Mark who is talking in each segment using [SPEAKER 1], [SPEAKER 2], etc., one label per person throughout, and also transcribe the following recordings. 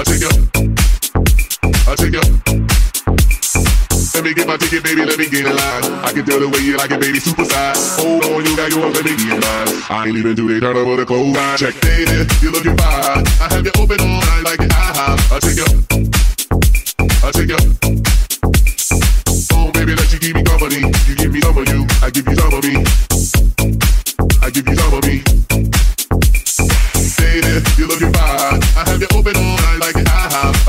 [SPEAKER 1] I
[SPEAKER 2] take you. I take you. Let me get my ticket, baby. Let me get a line. I can tell the way you like it, baby. Super size. Hold on, you got yours. Let me get mine. I ain't even do they turn over the clothes. I check, baby. You're looking fine. I have you open all night like an eye. I take you. I take you. Oh, baby, that you give me company. You
[SPEAKER 3] give me some of you. I give you some of me. I give you some of me. Baby, You love looking fine. I have you open all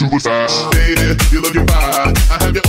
[SPEAKER 3] superstars. Baby, you're looking fine. I have your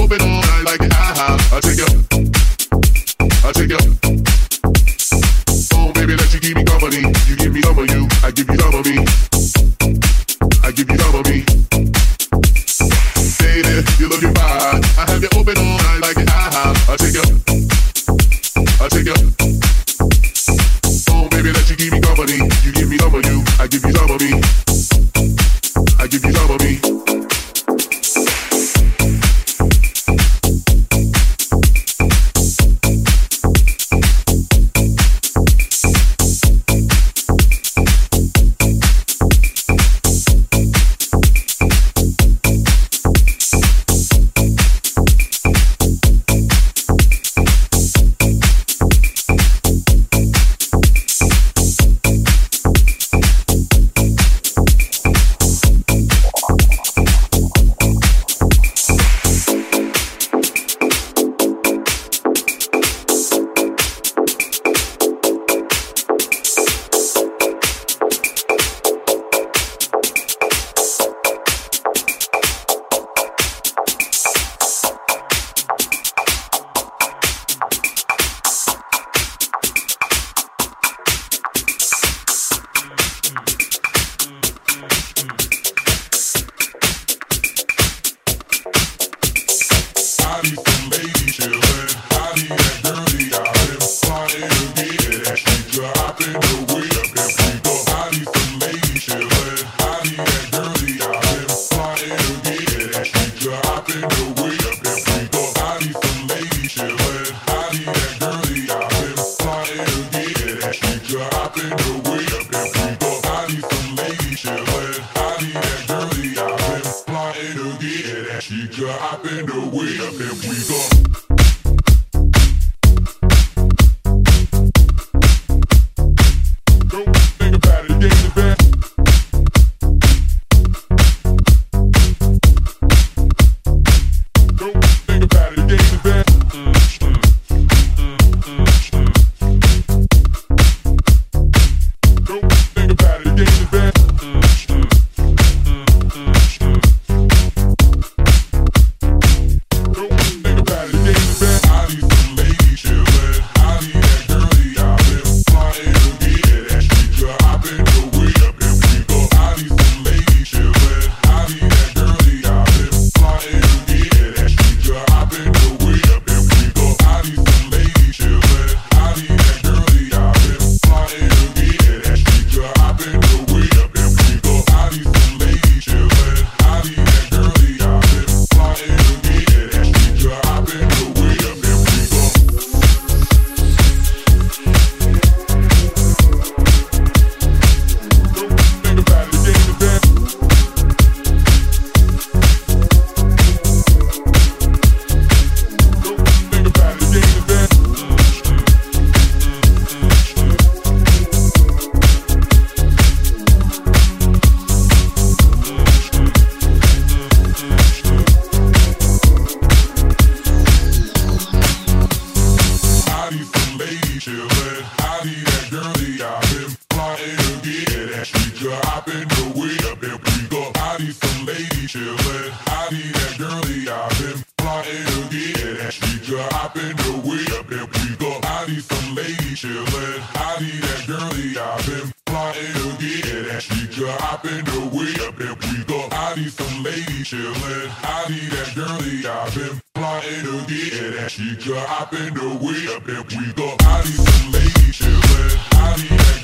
[SPEAKER 3] we the hottest lady chillin', hottie.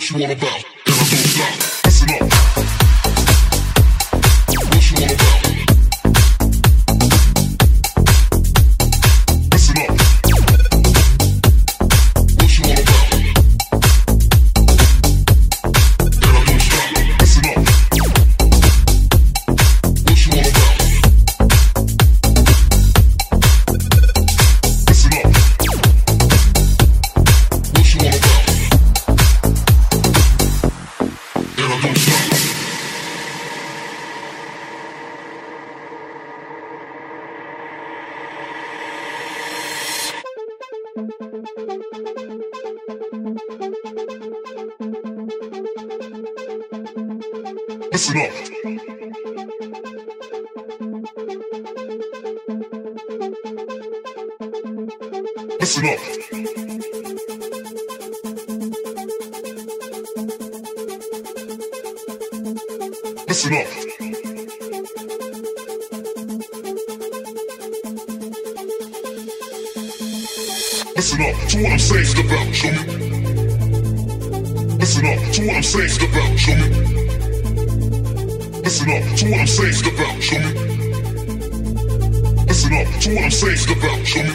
[SPEAKER 3] what you all about. to what I'm saying. Step out, show me. Listen up to what I'm saying. Step out, show me.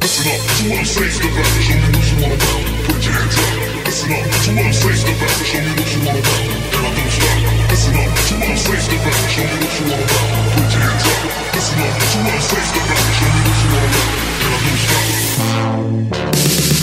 [SPEAKER 1] Listen up to
[SPEAKER 4] what I'm saying. Step out, show me what you want about.
[SPEAKER 5] Put your hands up. Listen up to what I'm saying. Step out, show me what you want about. And I don't stop. Listen up to what I'm saying. Step out, show me what you want about. Put your hands
[SPEAKER 1] up. Listen up to what I'm saying. Step out, show me what you want about. And I don't stop.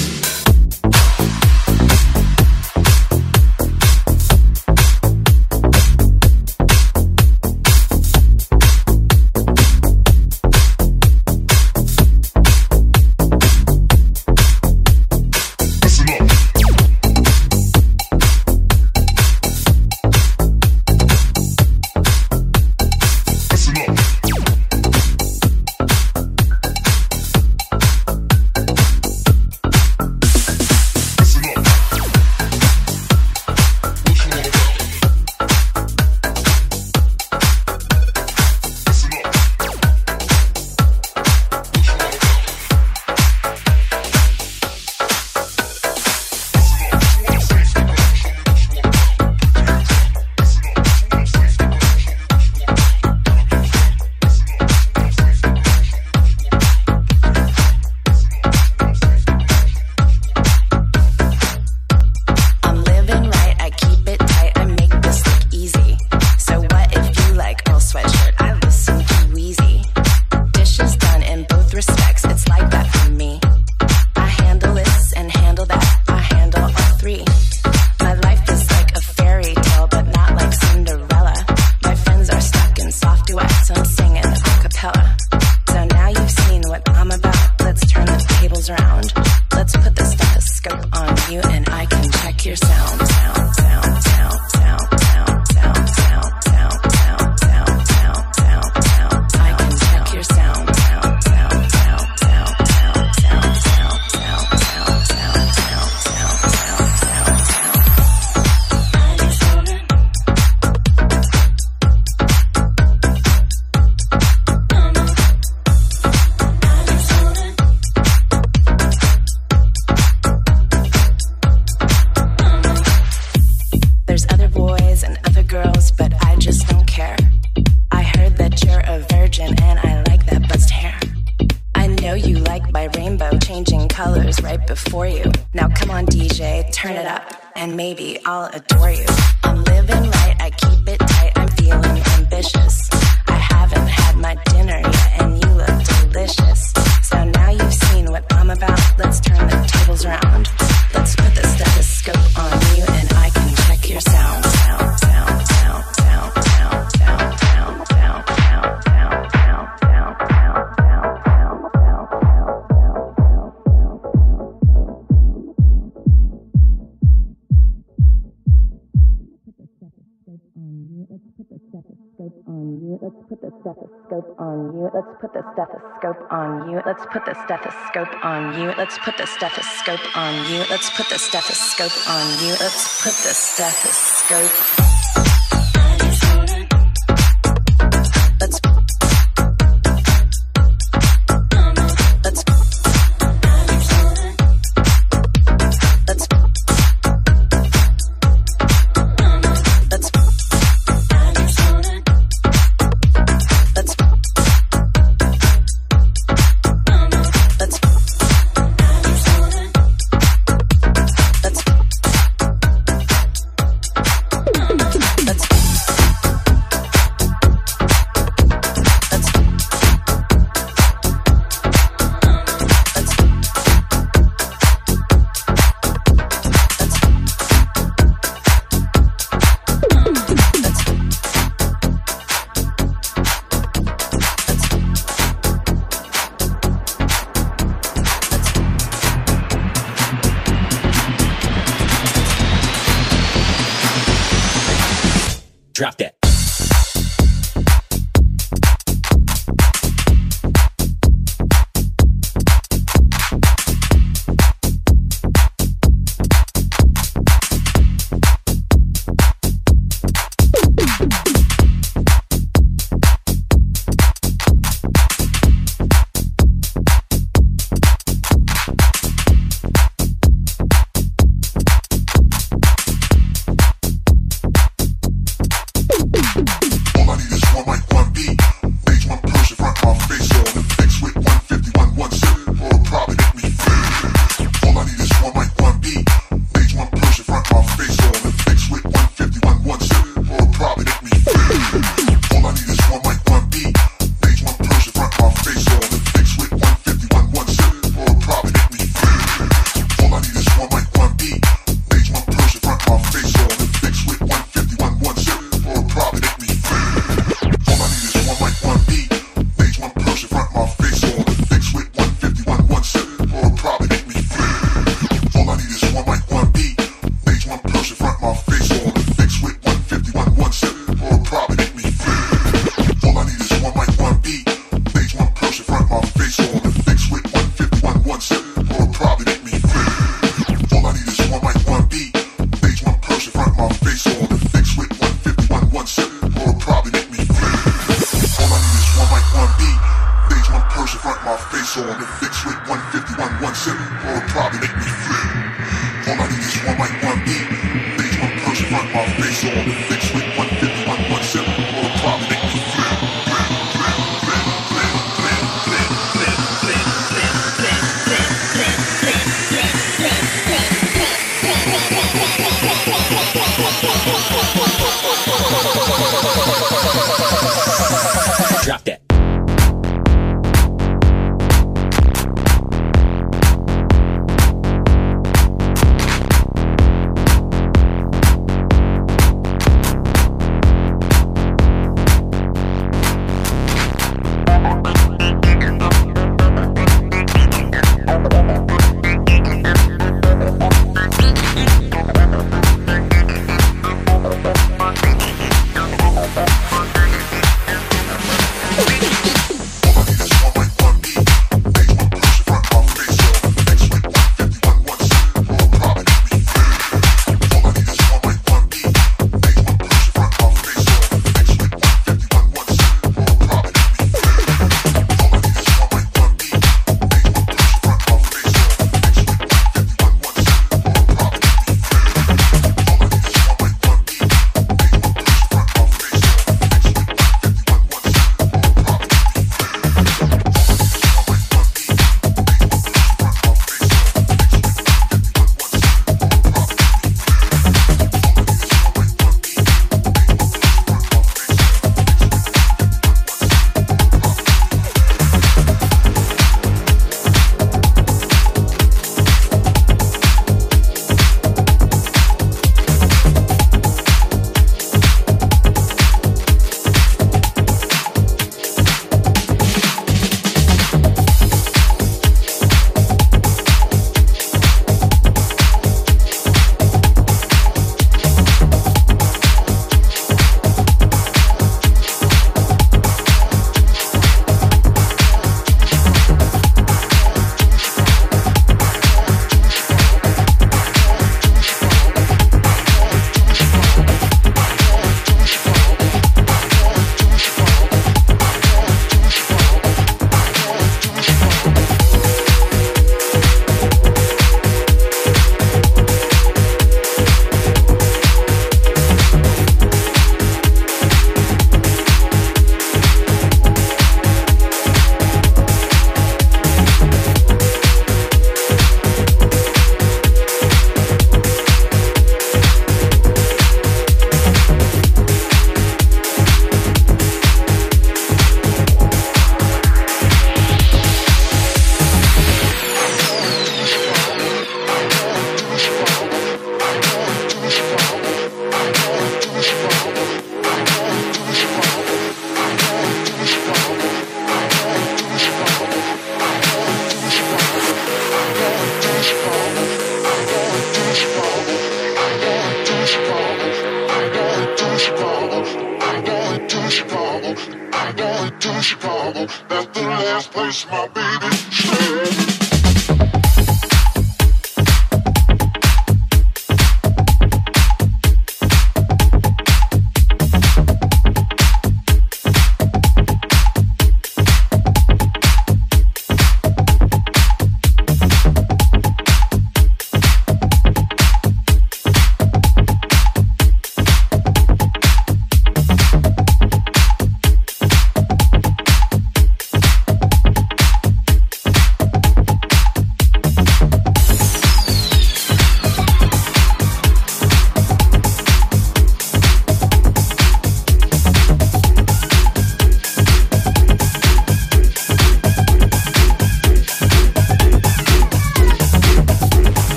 [SPEAKER 1] stethoscope on you. Let's put the stethoscope on you. Let's put the stethoscope on you. Let's put the stethoscope on you. Let's put the stethoscope on you. Let's put the stethoscope.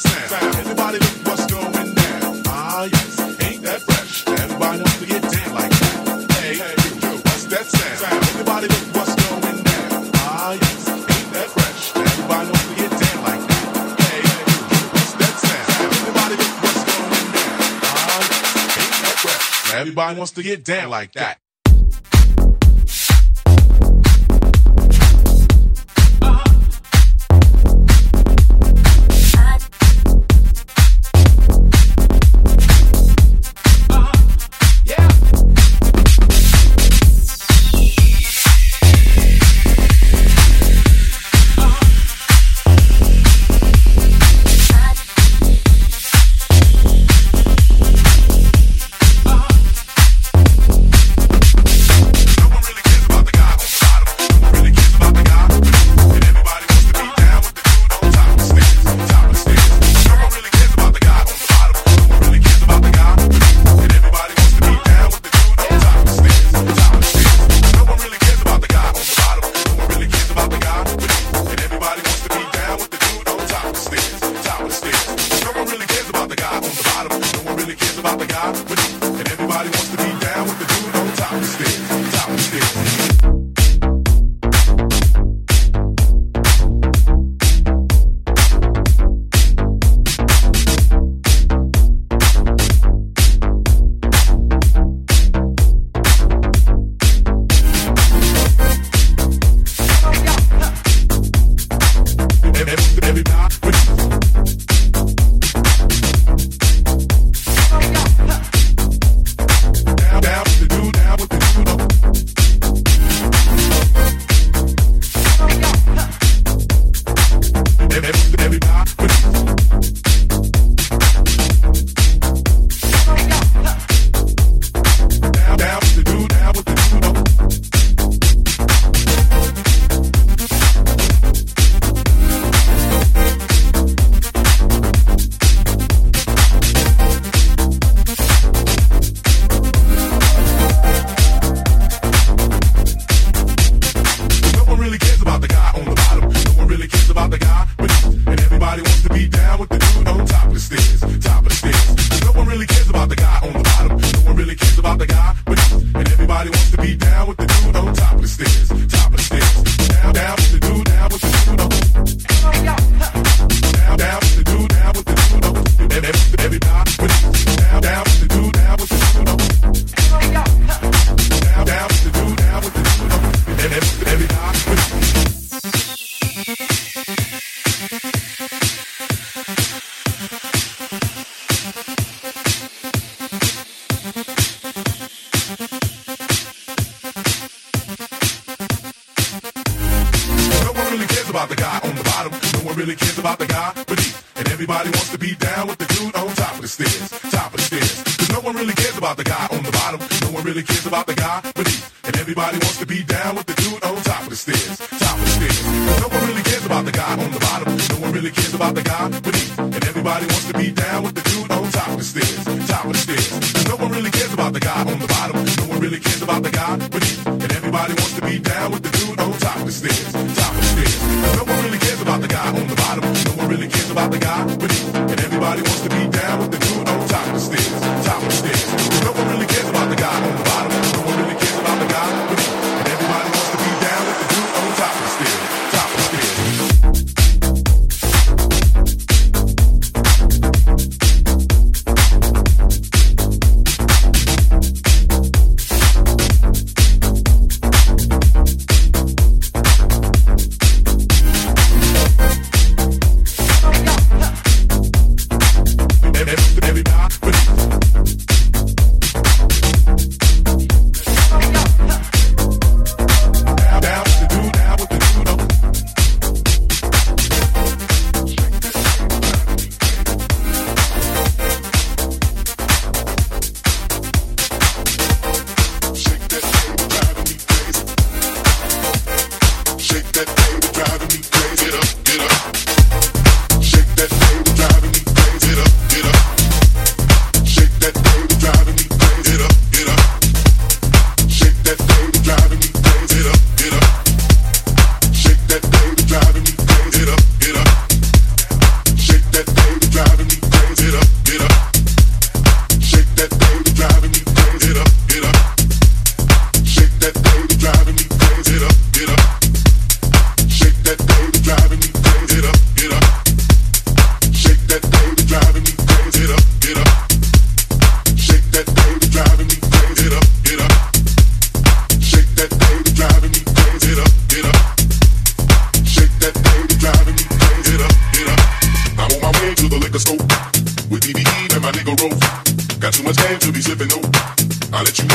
[SPEAKER 1] sound? Everybody look what's going down. Ah, yes, ain't that fresh? Everybody wants to get down like that. Hey, yo, what's that sound? Everybody look what's going down. Ah, yes, ain't that fresh? Everybody wants to get down like that. Hey, yo, what's that sound? Everybody look what's going down. Ah, yes, ain't that fresh? Everybody wants to get down like that.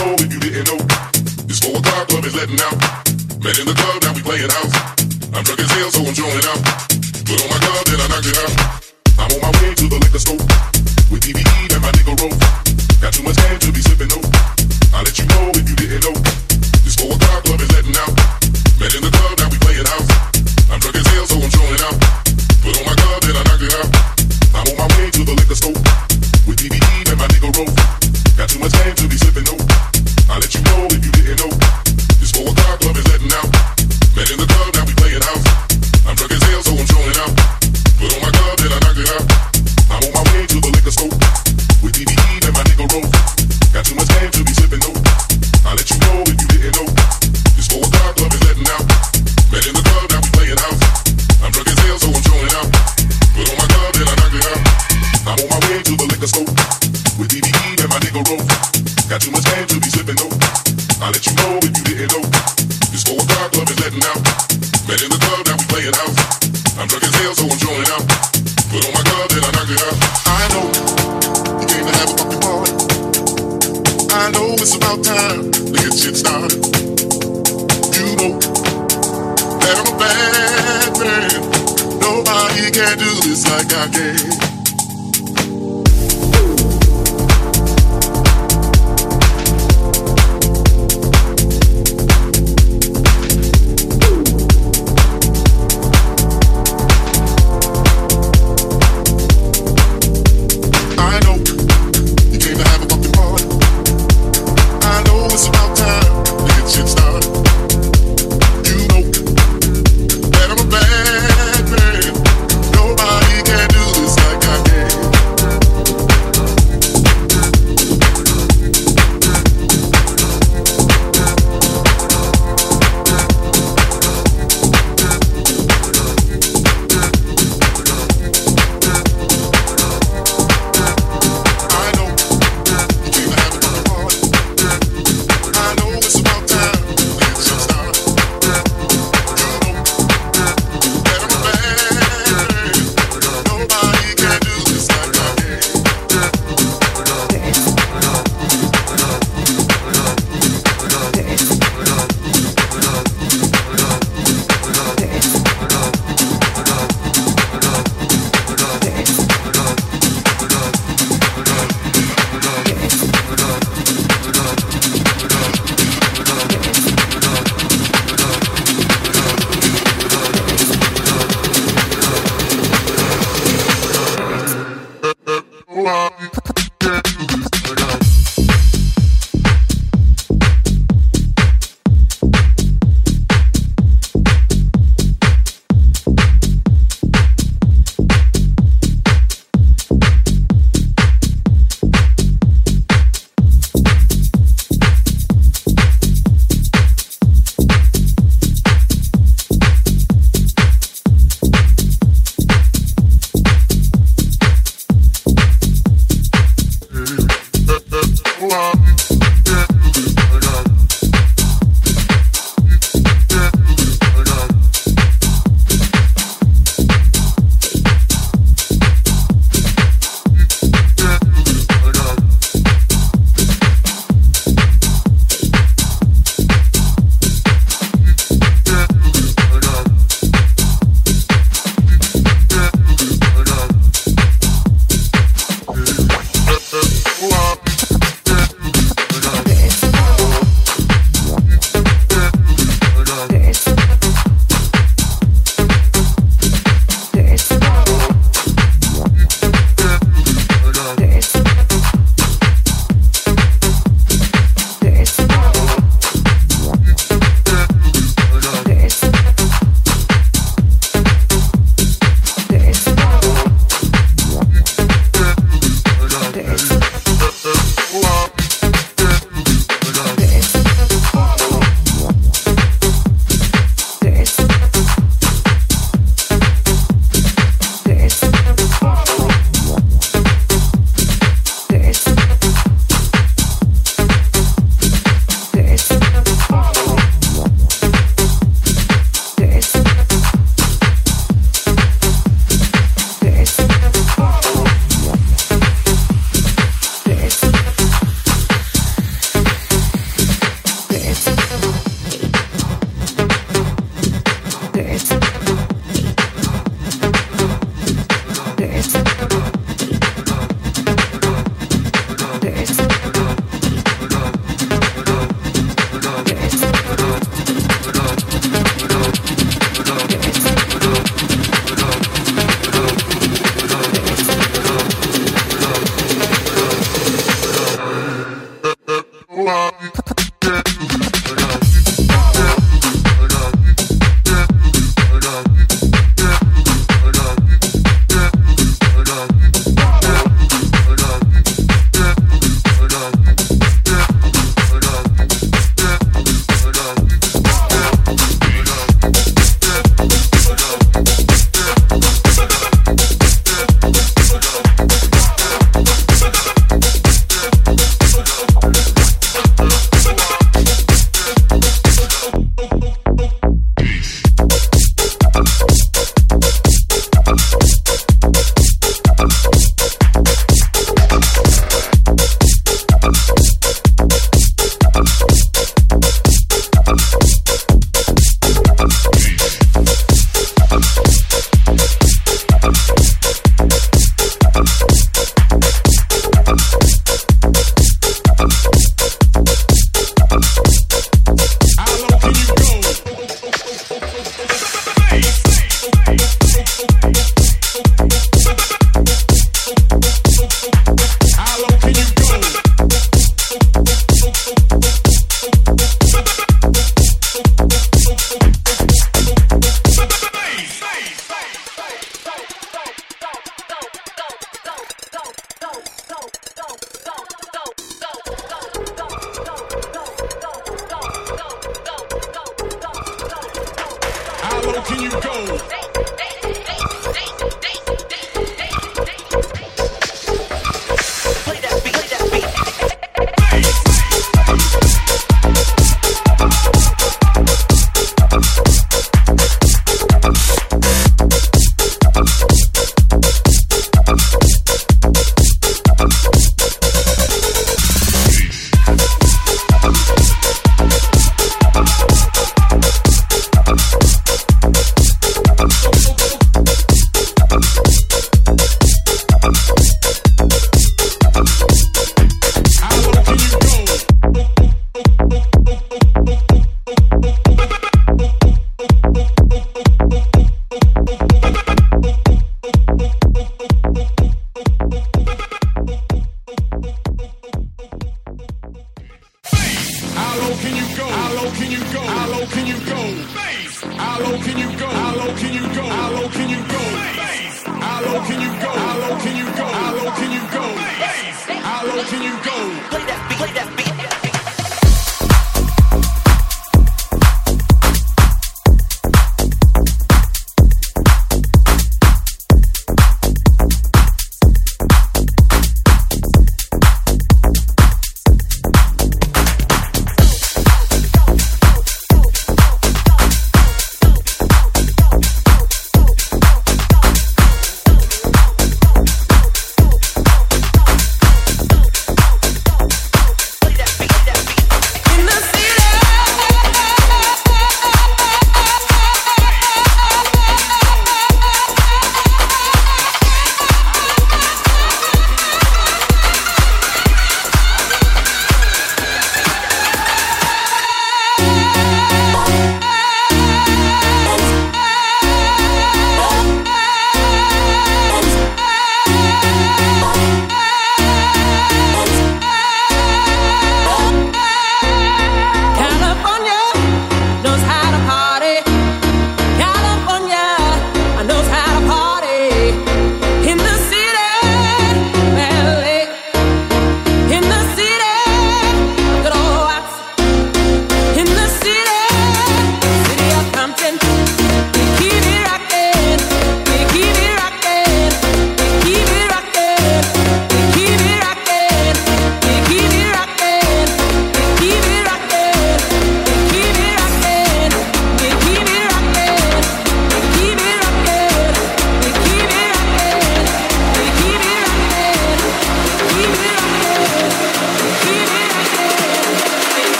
[SPEAKER 6] know if you didn't know. This four o'clock club is letting out. Met in the club, now we playing house. I'm drunk as hell, so I'm showing out. Put on my glove, then I knock it out. I'm on my way to the liquor store with DVD and my nigga roll. Got too much head to be sipping though. I'll let you know if you didn't know. This four o'clock club is letting out. Met in the club, now we playing house. I'm drunk as hell, so I'm showing out. Put on my glove, then I knock it out. I'm on my way to the liquor store with DVD and my nigga roll. Got too much game to be sipping though. I'll let you know if you didn't know.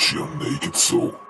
[SPEAKER 7] Let me touch your naked soul.